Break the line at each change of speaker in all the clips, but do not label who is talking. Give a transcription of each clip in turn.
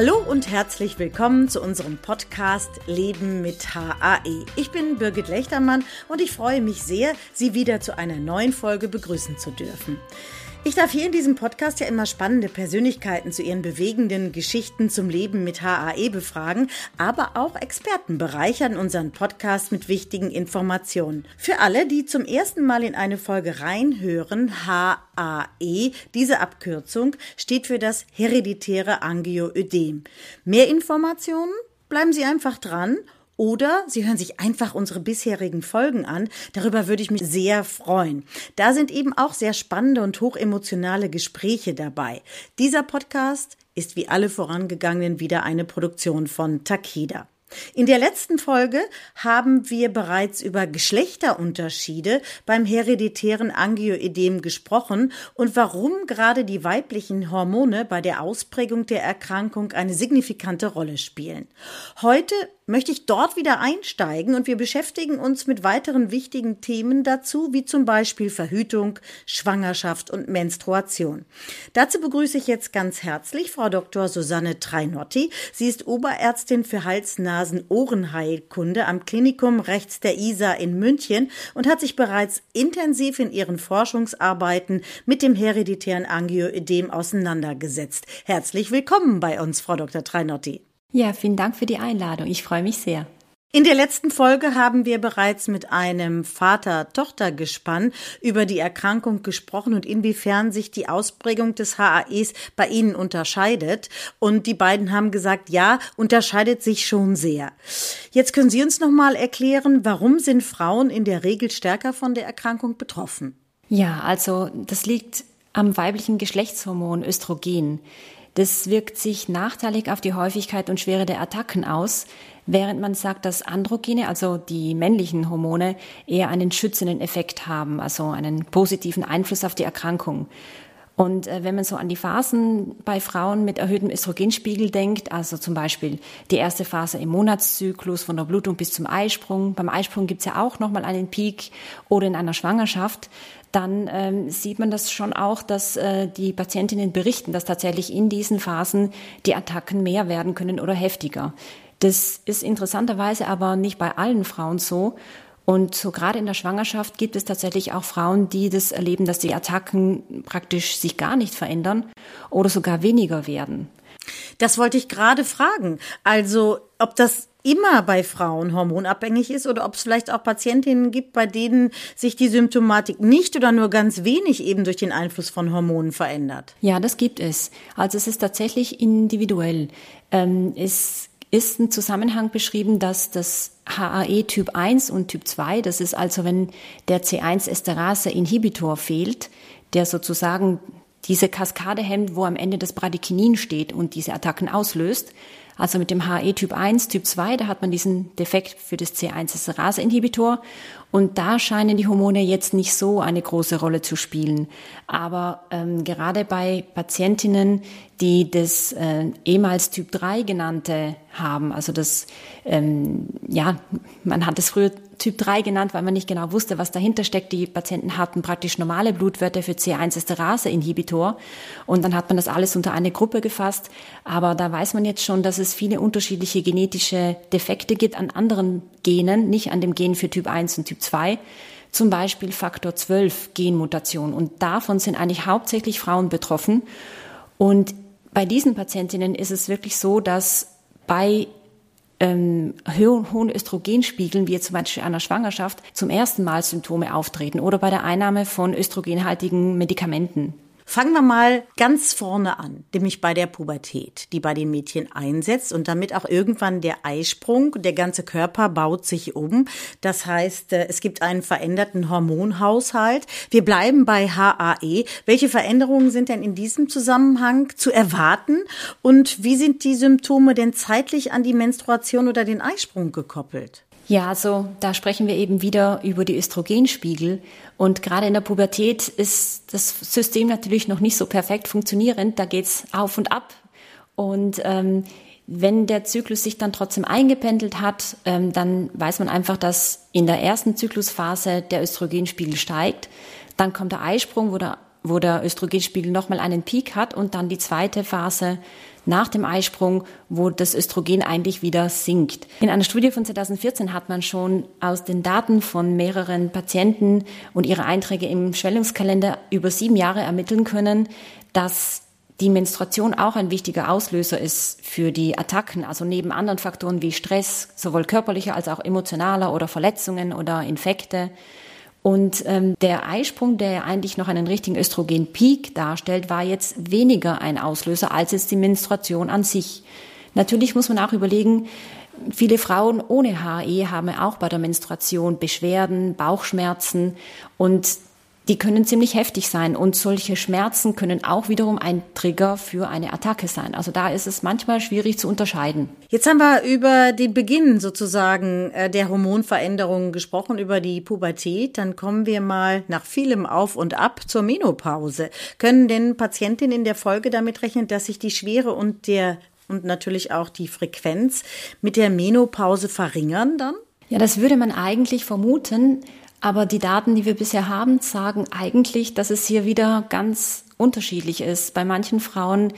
Hallo und herzlich willkommen zu unserem Podcast Leben mit HAE. Ich bin Birgit Lechtermann und ich freue mich sehr, Sie wieder zu einer neuen Folge begrüßen zu dürfen. Ich darf hier in diesem Podcast ja immer spannende Persönlichkeiten zu ihren bewegenden Geschichten zum Leben mit HAE befragen, aber auch Experten bereichern unseren Podcast mit wichtigen Informationen. Für alle, die zum ersten Mal in eine Folge reinhören, HAE, diese Abkürzung steht für das hereditäre Angioödem. Mehr Informationen? Bleiben Sie einfach dran oder Sie hören sich einfach unsere bisherigen Folgen an. Darüber würde ich mich sehr freuen. Da sind eben auch sehr spannende und hochemotionale Gespräche dabei. Dieser Podcast ist wie alle vorangegangenen wieder eine Produktion von Takeda. In der letzten Folge haben wir bereits über Geschlechterunterschiede beim hereditären Angioödem gesprochen und warum gerade die weiblichen Hormone bei der Ausprägung der Erkrankung eine signifikante Rolle spielen. Heute möchte ich dort wieder einsteigen und wir beschäftigen uns mit weiteren wichtigen Themen dazu, wie zum Beispiel Verhütung, Schwangerschaft und Menstruation. Dazu begrüße ich jetzt ganz herzlich Frau Dr. Susanne Trainotti. Sie ist Oberärztin für Hals-Nasen-Ohrenheilkunde am Klinikum rechts der ISA in München und hat sich bereits intensiv in ihren Forschungsarbeiten mit dem hereditären Angioödem auseinandergesetzt. Herzlich willkommen bei uns, Frau Dr. Trainotti.
Ja, vielen Dank für die Einladung. Ich freue mich sehr.
In der letzten Folge haben wir bereits mit einem Vater-Tochter-Gespann über die Erkrankung gesprochen und inwiefern sich die Ausprägung des HAEs bei Ihnen unterscheidet. Und die beiden haben gesagt, ja, unterscheidet sich schon sehr. Jetzt können Sie uns noch mal erklären, warum sind Frauen in der Regel stärker von der Erkrankung betroffen?
Ja, also das liegt am weiblichen Geschlechtshormon Östrogen. Das wirkt sich nachteilig auf die Häufigkeit und Schwere der Attacken aus, während man sagt, dass Androgene, also die männlichen Hormone, eher einen schützenden Effekt haben, also einen positiven Einfluss auf die Erkrankung. Und äh, wenn man so an die Phasen bei Frauen mit erhöhtem Östrogenspiegel denkt, also zum Beispiel die erste Phase im Monatszyklus von der Blutung bis zum Eisprung, beim Eisprung gibt's ja auch nochmal einen Peak oder in einer Schwangerschaft, dann ähm, sieht man das schon auch, dass äh, die Patientinnen berichten, dass tatsächlich in diesen Phasen die Attacken mehr werden können oder heftiger. Das ist interessanterweise aber nicht bei allen Frauen so. Und so gerade in der Schwangerschaft gibt es tatsächlich auch Frauen, die das erleben, dass die Attacken praktisch sich gar nicht verändern oder sogar weniger werden.
Das wollte ich gerade fragen. Also, ob das immer bei Frauen hormonabhängig ist oder ob es vielleicht auch Patientinnen gibt, bei denen sich die Symptomatik nicht oder nur ganz wenig eben durch den Einfluss von Hormonen verändert.
Ja, das gibt es. Also es ist tatsächlich individuell. Ähm, es ist ein Zusammenhang beschrieben, dass das HAE Typ 1 und Typ 2, das ist also, wenn der C1-Esterase-Inhibitor fehlt, der sozusagen diese Kaskade hemmt, wo am Ende das Bradykinin steht und diese Attacken auslöst, also mit dem HE Typ 1, Typ 2, da hat man diesen Defekt für das C1-Esterase-Inhibitor. Und da scheinen die Hormone jetzt nicht so eine große Rolle zu spielen. Aber ähm, gerade bei Patientinnen, die das äh, ehemals Typ 3 genannte haben, also das, ähm, ja, man hat es früher Typ 3 genannt, weil man nicht genau wusste, was dahinter steckt. Die Patienten hatten praktisch normale Blutwerte für C1-Esterase-Inhibitor und dann hat man das alles unter eine Gruppe gefasst. Aber da weiß man jetzt schon, dass es viele unterschiedliche genetische Defekte gibt an anderen Genen, nicht an dem Gen für Typ 1 und Typ 2 zum Beispiel Faktor 12 Genmutation. Und davon sind eigentlich hauptsächlich Frauen betroffen. Und bei diesen Patientinnen ist es wirklich so, dass bei ähm, hohen Östrogenspiegeln, wie zum Beispiel einer Schwangerschaft, zum ersten Mal Symptome auftreten oder bei der Einnahme von östrogenhaltigen Medikamenten.
Fangen wir mal ganz vorne an, nämlich bei der Pubertät, die bei den Mädchen einsetzt und damit auch irgendwann der Eisprung, der ganze Körper baut sich um. Das heißt, äh, es gibt einen veränderten Hormonhaushalt. Wir bleiben bei HAE. Welche Veränderungen sind denn in diesem Zusammenhang zu erwarten und wie sind die Symptome denn zeitlich an die Menstruation oder den Eisprung gekoppelt?
Ja, also da sprechen wir eben wieder über die Östrogenspiegel. Und gerade in der Pubertät ist das System natürlich noch nicht so perfekt funktionierend. Da geht's auf und ab. Und ähm, wenn der Zyklus sich dann trotzdem eingependelt hat, ähm, dann weiß man einfach, dass in der ersten Zyklusphase der Östrogenspiegel steigt. Dann kommt der Eisprung, wo der, wo der Östrogenspiegel nochmal einen Peak hat und dann die zweite Phase nach dem Eisprung, wo das Östrogen eigentlich wieder sinkt. In einer Studie von 2014 hat man schon aus den Daten von mehreren Patienten und ihre Einträge im Schwellungskalender über sieben Jahre ermitteln können, dass die Menstruation auch ein wichtiger Auslöser ist für die Attacken, also neben anderen Faktoren wie Stress, sowohl körperlicher als auch emotionaler oder Verletzungen oder Infekte. Und ähm, der Eisprung, der ja eigentlich noch einen richtigen Östrogenpeak darstellt, war jetzt weniger ein Auslöser als jetzt die Menstruation an sich. Natürlich muss man auch überlegen, Viele Frauen ohne HE haben auch bei der Menstruation Beschwerden, Bauchschmerzen und die können ziemlich heftig sein und solche Schmerzen können auch wiederum ein Trigger für eine Attacke sein. Also da ist es manchmal schwierig zu unterscheiden.
Jetzt haben wir über den Beginn sozusagen äh, der Hormonveränderungen gesprochen, über die Pubertät. Dann kommen wir mal nach vielem Auf und Ab zur Menopause. Können denn Patientinnen in der Folge damit rechnen, dass sich die Schwere und der und natürlich auch die Frequenz mit der Menopause verringern dann?
Ja, das würde man eigentlich vermuten. Aber die Daten, die wir bisher haben, sagen eigentlich, dass es hier wieder ganz unterschiedlich ist. Bei manchen Frauen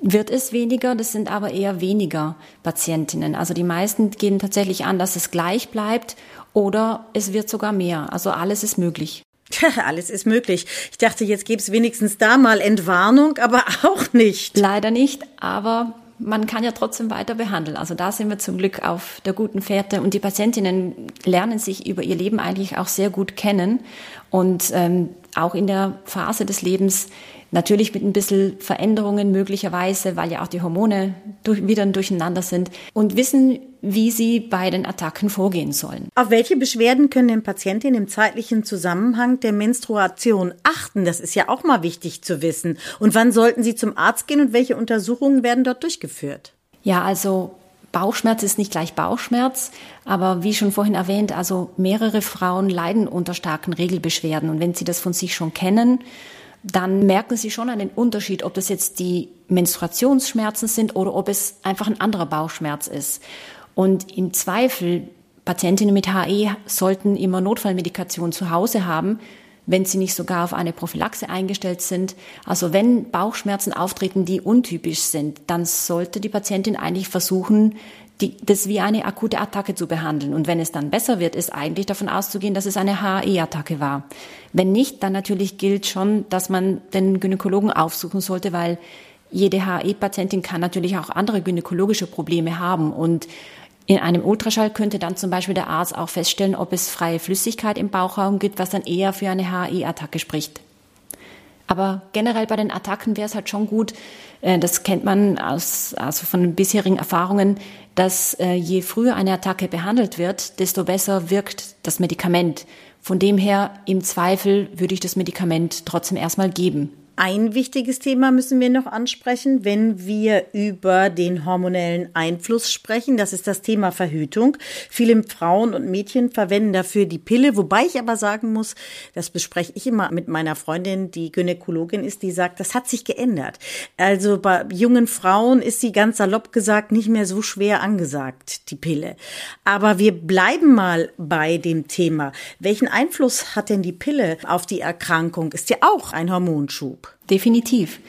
wird es weniger, das sind aber eher weniger Patientinnen. Also die meisten gehen tatsächlich an, dass es gleich bleibt oder es wird sogar mehr. Also alles ist möglich.
alles ist möglich. Ich dachte, jetzt gäbe es wenigstens da mal Entwarnung, aber auch nicht.
Leider nicht, aber man kann ja trotzdem weiter behandeln. Also da sind wir zum Glück auf der guten Fährte und die Patientinnen lernen sich über ihr Leben eigentlich auch sehr gut kennen und ähm, auch in der Phase des Lebens Natürlich mit ein bisschen Veränderungen möglicherweise, weil ja auch die Hormone durch, wieder durcheinander sind und wissen, wie sie bei den Attacken vorgehen sollen.
Auf welche Beschwerden können denn Patientinnen im zeitlichen Zusammenhang der Menstruation achten? Das ist ja auch mal wichtig zu wissen. Und wann sollten sie zum Arzt gehen und welche Untersuchungen werden dort durchgeführt?
Ja, also Bauchschmerz ist nicht gleich Bauchschmerz, aber wie schon vorhin erwähnt, also mehrere Frauen leiden unter starken Regelbeschwerden und wenn sie das von sich schon kennen, dann merken Sie schon einen Unterschied, ob das jetzt die Menstruationsschmerzen sind oder ob es einfach ein anderer Bauchschmerz ist. Und im Zweifel, Patientinnen mit HE sollten immer Notfallmedikation zu Hause haben, wenn sie nicht sogar auf eine Prophylaxe eingestellt sind. Also wenn Bauchschmerzen auftreten, die untypisch sind, dann sollte die Patientin eigentlich versuchen, die, das wie eine akute Attacke zu behandeln. Und wenn es dann besser wird, ist eigentlich davon auszugehen, dass es eine HAE-Attacke war. Wenn nicht, dann natürlich gilt schon, dass man den Gynäkologen aufsuchen sollte, weil jede HAE-Patientin kann natürlich auch andere gynäkologische Probleme haben. Und in einem Ultraschall könnte dann zum Beispiel der Arzt auch feststellen, ob es freie Flüssigkeit im Bauchraum gibt, was dann eher für eine HAE-Attacke spricht. Aber generell bei den Attacken wäre es halt schon gut, äh, das kennt man aus, also von den bisherigen Erfahrungen, dass äh, je früher eine Attacke behandelt wird, desto besser wirkt das Medikament. Von dem her, im Zweifel würde ich das Medikament trotzdem erstmal geben.
Ein wichtiges Thema müssen wir noch ansprechen, wenn wir über den hormonellen Einfluss sprechen. Das ist das Thema Verhütung. Viele Frauen und Mädchen verwenden dafür die Pille, wobei ich aber sagen muss, das bespreche ich immer mit meiner Freundin, die Gynäkologin ist, die sagt, das hat sich geändert. Also bei jungen Frauen ist sie ganz salopp gesagt nicht mehr so schwer angesagt, die Pille. Aber wir bleiben mal bei dem Thema. Welchen Einfluss hat denn die Pille auf die Erkrankung? Ist ja auch ein Hormonschub
definitiv.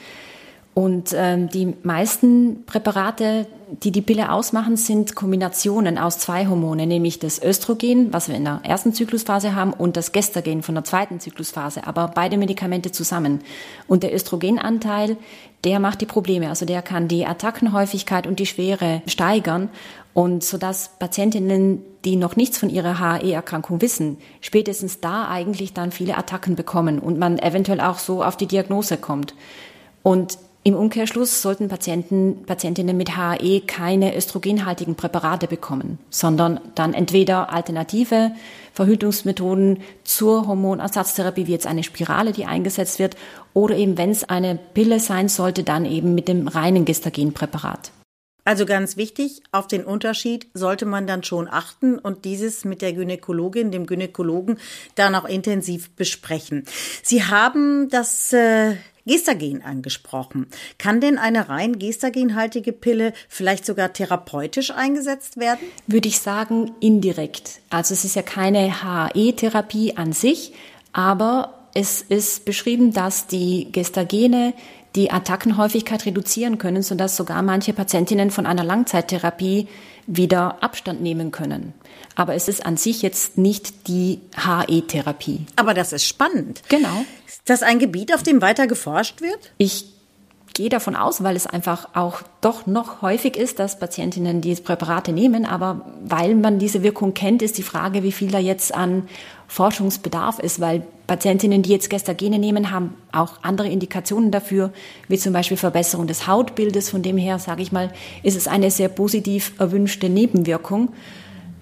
Und ähm, die meisten Präparate, die die Pille ausmachen, sind Kombinationen aus zwei Hormonen, nämlich das Östrogen, was wir in der ersten Zyklusphase haben, und das Gestagen von der zweiten Zyklusphase, aber beide Medikamente zusammen. Und der Östrogenanteil, der macht die Probleme, also der kann die Attackenhäufigkeit und die Schwere steigern und so dass Patientinnen, die noch nichts von ihrer HAE-Erkrankung wissen, spätestens da eigentlich dann viele Attacken bekommen und man eventuell auch so auf die Diagnose kommt. Und im Umkehrschluss sollten Patienten, Patientinnen mit HAE keine östrogenhaltigen Präparate bekommen, sondern dann entweder alternative Verhütungsmethoden zur Hormonersatztherapie, wie jetzt eine Spirale, die eingesetzt wird, oder eben, wenn es eine Pille sein sollte, dann eben mit dem reinen Gestagenpräparat.
Also ganz wichtig, auf den Unterschied sollte man dann schon achten und dieses mit der Gynäkologin, dem Gynäkologen, dann auch intensiv besprechen. Sie haben das äh, Gestagen angesprochen. Kann denn eine rein gestagenhaltige Pille vielleicht sogar therapeutisch eingesetzt werden?
Würde ich sagen, indirekt. Also es ist ja keine HAE-Therapie an sich, aber es ist beschrieben, dass die Gestagene die Attackenhäufigkeit reduzieren können, sodass sogar manche Patientinnen von einer Langzeittherapie wieder Abstand nehmen können. Aber es ist an sich jetzt nicht die HE-Therapie.
Aber das ist spannend.
Genau.
Ist das ein Gebiet, auf dem weiter geforscht wird?
Ich gehe davon aus, weil es einfach auch doch noch häufig ist, dass Patientinnen diese Präparate nehmen. Aber weil man diese Wirkung kennt, ist die Frage, wie viel da jetzt an Forschungsbedarf ist, weil Patientinnen, die jetzt Gestagene nehmen, haben auch andere Indikationen dafür, wie zum Beispiel Verbesserung des Hautbildes. Von dem her, sage ich mal, ist es eine sehr positiv erwünschte Nebenwirkung,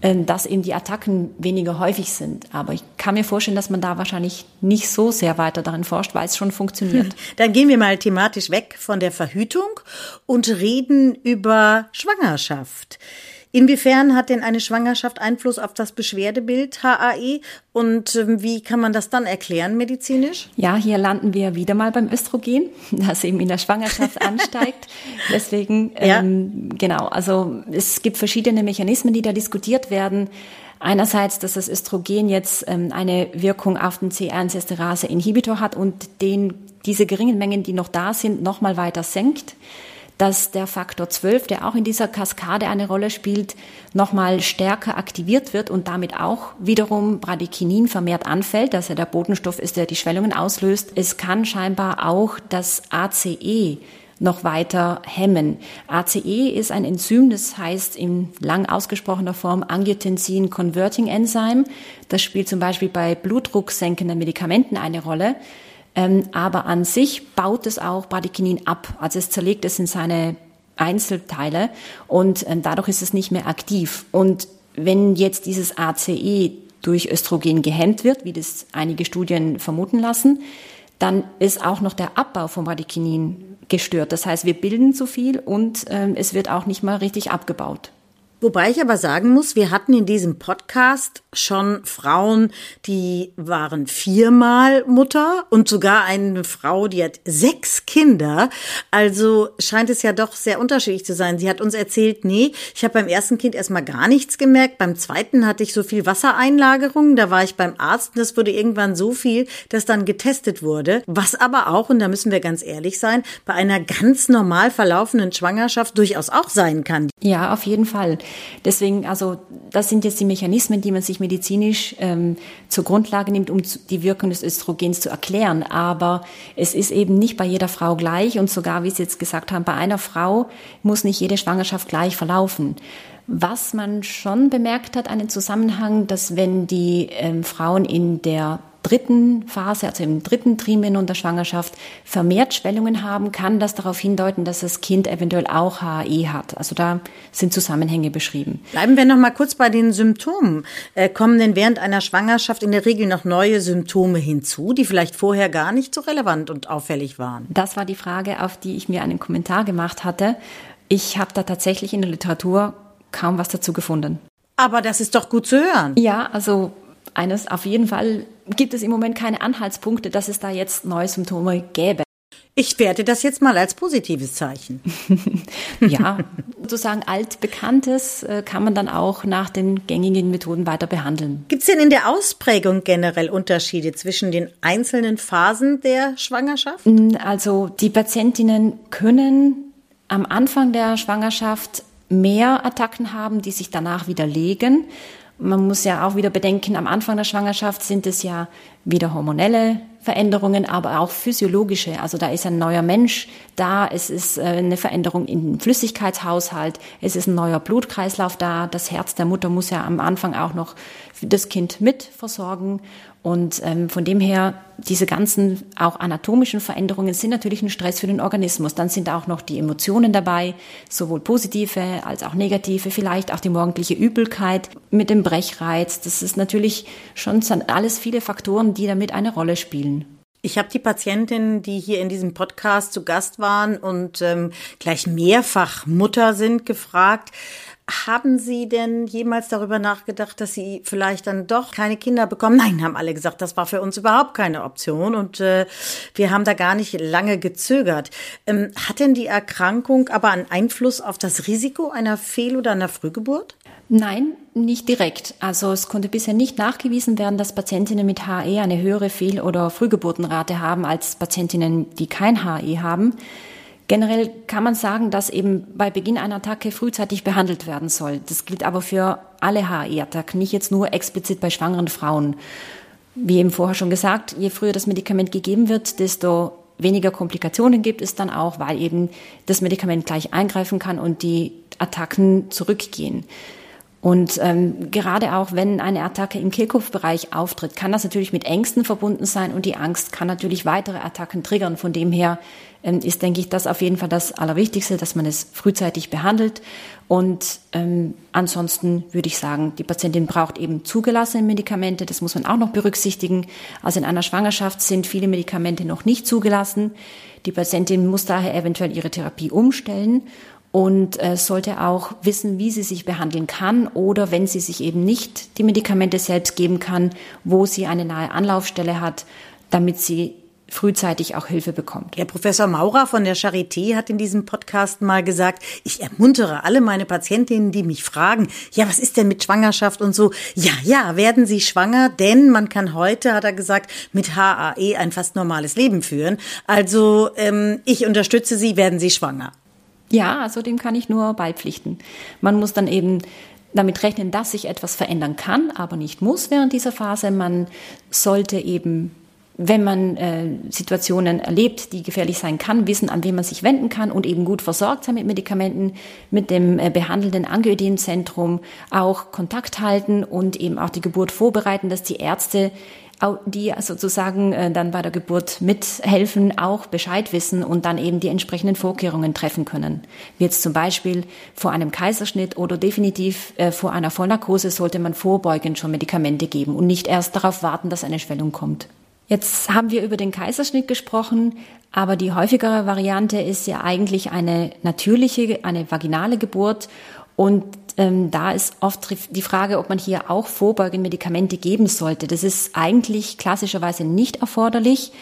dass eben die Attacken weniger häufig sind. Aber ich kann mir vorstellen, dass man da wahrscheinlich nicht so sehr weiter darin forscht, weil es schon funktioniert.
Dann gehen wir mal thematisch weg von der Verhütung und reden über Schwangerschaft. Inwiefern hat denn eine Schwangerschaft Einfluss auf das Beschwerdebild HAE und ähm, wie kann man das dann erklären medizinisch?
Ja, hier landen wir wieder mal beim Östrogen, das eben in der Schwangerschaft ansteigt. Deswegen, ja. ähm, genau, also es gibt verschiedene Mechanismen, die da diskutiert werden. Einerseits, dass das Östrogen jetzt ähm, eine Wirkung auf den C1-Esterase-Inhibitor hat und den diese geringen Mengen, die noch da sind, nochmal weiter senkt dass der Faktor 12, der auch in dieser Kaskade eine Rolle spielt, nochmal stärker aktiviert wird und damit auch wiederum Bradykinin vermehrt anfällt, dass er der Botenstoff ist, der die Schwellungen auslöst. Es kann scheinbar auch das ACE noch weiter hemmen. ACE ist ein Enzym, das heißt in lang ausgesprochener Form Angiotensin Converting Enzyme. Das spielt zum Beispiel bei blutdrucksenkenden Medikamenten eine Rolle. Ähm, aber an sich baut es auch Bradykinin ab. Also es zerlegt es in seine Einzelteile und ähm, dadurch ist es nicht mehr aktiv. Und wenn jetzt dieses ACE durch Östrogen gehemmt wird, wie das einige Studien vermuten lassen, dann ist auch noch der Abbau von Bradykinin gestört. Das heißt, wir bilden zu viel und ähm, es wird auch nicht mal richtig abgebaut.
Wobei ich aber sagen muss, wir hatten in diesem Podcast schon Frauen, die waren viermal Mutter und sogar eine Frau, die hat sechs Kinder. Also scheint es ja doch sehr unterschiedlich zu sein. Sie hat uns erzählt, nee, ich habe beim ersten Kind erstmal gar nichts gemerkt. Beim zweiten hatte ich so viel Wassereinlagerung. Da war ich beim Arzt und es wurde irgendwann so viel, dass dann getestet wurde. Was aber auch, und da müssen wir ganz ehrlich sein, bei einer ganz normal verlaufenden Schwangerschaft durchaus auch sein kann.
Ja, auf jeden Fall. Deswegen, also das sind jetzt die Mechanismen, die man sich medizinisch ähm, zur Grundlage nimmt, um die Wirkung des Östrogens zu erklären. Aber es ist eben nicht bei jeder Frau gleich und sogar, wie Sie jetzt gesagt haben, bei einer Frau muss nicht jede Schwangerschaft gleich verlaufen. Was man schon bemerkt hat, einen Zusammenhang, dass wenn die ähm, Frauen in der dritten Phase, also im dritten Trimenon der Schwangerschaft, vermehrt Schwellungen haben, kann das darauf hindeuten, dass das Kind eventuell auch HAE hat. Also da sind Zusammenhänge beschrieben.
Bleiben wir noch mal kurz bei den Symptomen. Äh, kommen denn während einer Schwangerschaft in der Regel noch neue Symptome hinzu, die vielleicht vorher gar nicht so relevant und auffällig waren?
Das war die Frage, auf die ich mir einen Kommentar gemacht hatte. Ich habe da tatsächlich in der Literatur kaum was dazu gefunden.
Aber das ist doch gut zu hören.
Ja, also eines auf jeden Fall gibt es im Moment keine Anhaltspunkte, dass es da jetzt neue Symptome gäbe.
Ich werte das jetzt mal als positives Zeichen.
ja, sozusagen altbekanntes äh, kann man dann auch nach den gängigen Methoden weiter behandeln.
Gibt es denn in der Ausprägung generell Unterschiede zwischen den einzelnen Phasen der Schwangerschaft?
Also die Patientinnen können am Anfang der Schwangerschaft mehr Attacken haben, die sich danach widerlegen. Man muss ja auch wieder bedenken, am Anfang der Schwangerschaft sind es ja wieder hormonelle Veränderungen, aber auch physiologische. Also da ist ein neuer Mensch da, es ist äh, eine Veränderung im Flüssigkeitshaushalt, es ist ein neuer Blutkreislauf da, das Herz der Mutter muss ja am Anfang auch noch das Kind mit versorgen und ähm, von dem her, diese ganzen auch anatomischen Veränderungen sind natürlich ein Stress für den Organismus. Dann sind auch noch die Emotionen dabei, sowohl positive als auch negative, vielleicht auch die morgendliche Übelkeit mit dem Brechreiz. Das ist natürlich schon alles viele Faktoren, die damit eine Rolle spielen.
Ich habe die Patientinnen, die hier in diesem Podcast zu Gast waren und ähm, gleich mehrfach Mutter sind, gefragt, haben Sie denn jemals darüber nachgedacht, dass Sie vielleicht dann doch keine Kinder bekommen? Nein, haben alle gesagt, das war für uns überhaupt keine Option und äh, wir haben da gar nicht lange gezögert. Ähm, hat denn die Erkrankung aber einen Einfluss auf das Risiko einer Fehl- oder einer Frühgeburt?
Nein, nicht direkt. Also es konnte bisher nicht nachgewiesen werden, dass Patientinnen mit HE eine höhere Fehl- oder Frühgeburtenrate haben als Patientinnen, die kein HE haben. Generell kann man sagen, dass eben bei Beginn einer Attacke frühzeitig behandelt werden soll. Das gilt aber für alle HE-Attacken, nicht jetzt nur explizit bei schwangeren Frauen. Wie eben vorher schon gesagt, je früher das Medikament gegeben wird, desto weniger Komplikationen gibt es dann auch, weil eben das Medikament gleich eingreifen kann und die Attacken zurückgehen. Und ähm, gerade auch wenn eine Attacke im Kehlkopfbereich auftritt, kann das natürlich mit Ängsten verbunden sein und die Angst kann natürlich weitere Attacken triggern. Von dem her ähm, ist, denke ich, das auf jeden Fall das Allerwichtigste, dass man es frühzeitig behandelt. Und ähm, ansonsten würde ich sagen, die Patientin braucht eben zugelassene Medikamente. Das muss man auch noch berücksichtigen. Also in einer Schwangerschaft sind viele Medikamente noch nicht zugelassen. Die Patientin muss daher eventuell ihre Therapie umstellen und äh, sollte auch wissen, wie sie sich behandeln kann oder wenn sie sich eben nicht die Medikamente selbst geben kann, wo sie eine nahe Anlaufstelle hat, damit sie frühzeitig auch Hilfe bekommt.
Herr Professor Maurer von der Charité hat in diesem Podcast mal gesagt, ich ermuntere alle meine Patientinnen, die mich fragen, ja, was ist denn mit Schwangerschaft und so? Ja, ja, werden Sie schwanger, denn man kann heute, hat er gesagt, mit HAE ein fast normales Leben führen. Also ähm, ich unterstütze Sie, werden Sie schwanger.
Ja, also dem kann ich nur beipflichten. Man muss dann eben damit rechnen, dass sich etwas verändern kann, aber nicht muss während dieser Phase. Man sollte eben, wenn man äh, Situationen erlebt, die gefährlich sein kann, wissen, an wen man sich wenden kann und eben gut versorgt sein mit Medikamenten, mit dem äh, behandelnden Angioidenzentrum auch Kontakt halten und eben auch die Geburt vorbereiten, dass die Ärzte die sozusagen äh, dann bei der Geburt mithelfen, auch Bescheid wissen und dann eben die entsprechenden Vorkehrungen treffen können. Wie jetzt zum Beispiel vor einem Kaiserschnitt oder definitiv äh, vor einer Vollnarkose sollte man vorbeugend schon Medikamente geben und nicht erst darauf warten, dass eine Schwellung kommt. Jetzt haben wir über den Kaiserschnitt gesprochen, aber die häufigere Variante ist ja eigentlich eine natürliche, eine vaginale Geburt und ähm, da ist oft die Frage, ob man hier auch vorbeugende Medikamente geben sollte. Das ist eigentlich klassischerweise nicht erforderlich.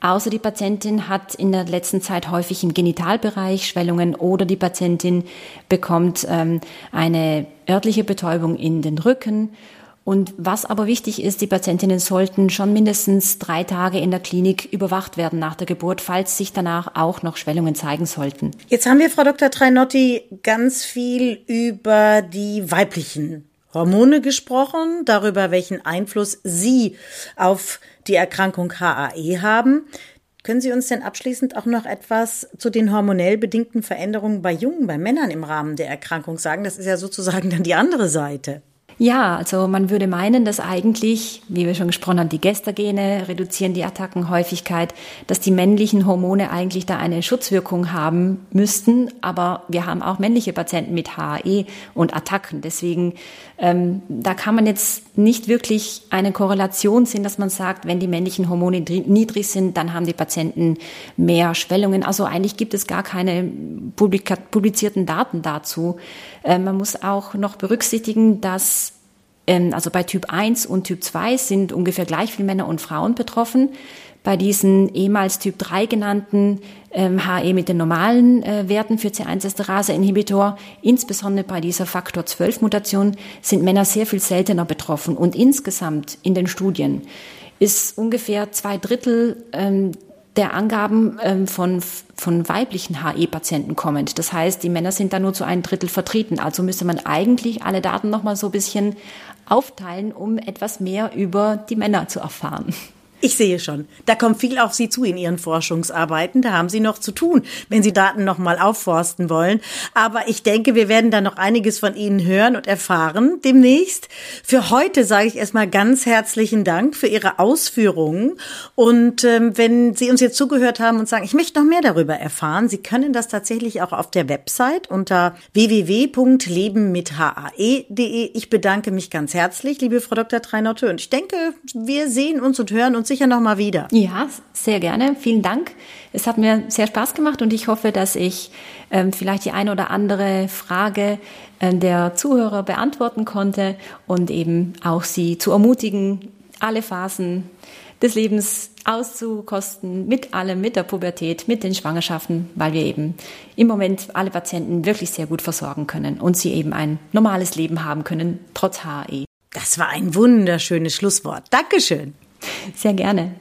Außer die Patientin hat in der letzten Zeit häufig im Genitalbereich Schwellungen oder die Patientin bekommt ähm, eine örtliche Betäubung in den Rücken und was aber wichtig ist, die Patientinnen sollten schon mindestens drei Tage in der Klinik überwacht werden nach der Geburt, falls sich danach auch noch Schwellungen zeigen sollten.
Jetzt haben wir, Frau Dr. Trainotti, ganz viel über die weiblichen Hormone gesprochen, darüber, welchen Einfluss sie auf die Erkrankung HAE haben. Können Sie uns denn abschließend auch noch etwas zu den hormonell bedingten Veränderungen bei Jungen, bei Männern im Rahmen der Erkrankung sagen? Das ist ja sozusagen dann die andere Seite.
Ja, also man würde meinen, dass eigentlich, wie wir schon gesprochen haben, die Gestagene reduzieren die Attackenhäufigkeit, dass die männlichen Hormone eigentlich da eine Schutzwirkung haben müssten. Aber wir haben auch männliche Patienten mit HAE und Attacken. Deswegen, ähm, da kann man jetzt nicht wirklich eine Korrelation sehen, dass man sagt, wenn die männlichen Hormone niedrig sind, dann haben die Patienten mehr Schwellungen. Also eigentlich gibt es gar keine publizierten Daten dazu. Äh, man muss auch noch berücksichtigen, dass ähm, also bei Typ 1 und Typ 2 sind ungefähr gleich viele Männer und Frauen betroffen. Bei diesen ehemals Typ 3 genannten ähm, HE mit den normalen äh, Werten für C1-Esterase-Inhibitor, insbesondere bei dieser Faktor 12 Mutation, sind Männer sehr viel seltener betroffen. Und insgesamt in den Studien ist ungefähr zwei Drittel ähm, der Angaben ähm, von, von weiblichen HE-Patienten kommend. Das heißt, die Männer sind da nur zu einem Drittel vertreten. Also müsste man eigentlich alle Daten nochmal so ein bisschen aufteilen, um etwas mehr über die Männer zu erfahren.
Ich sehe schon, da kommt viel auf Sie zu in Ihren Forschungsarbeiten. Da haben Sie noch zu tun, wenn Sie Daten noch mal aufforsten wollen. Aber ich denke, wir werden da noch einiges von Ihnen hören und erfahren demnächst. Für heute sage ich erstmal ganz herzlichen Dank für Ihre Ausführungen. Und ähm, wenn Sie uns jetzt zugehört haben und sagen, ich möchte noch mehr darüber erfahren, Sie können das tatsächlich auch auf der Website unter www.lebenmithae.de. Ich bedanke mich ganz herzlich, liebe Frau Dr. Treinotte. Und ich denke, wir sehen uns und hören uns sicher noch mal wieder.
Ja, sehr gerne. Vielen Dank. Es hat mir sehr Spaß gemacht und ich hoffe, dass ich ähm, vielleicht die eine oder andere Frage äh, der Zuhörer beantworten konnte und eben auch sie zu ermutigen, alle Phasen des Lebens auszukosten, mit allem, mit der Pubertät, mit den Schwangerschaften, weil wir eben im Moment alle Patienten wirklich sehr gut versorgen können und sie eben ein normales Leben haben können, trotz HAE.
Das war ein wunderschönes Schlusswort. Dankeschön.
Sehr gerne.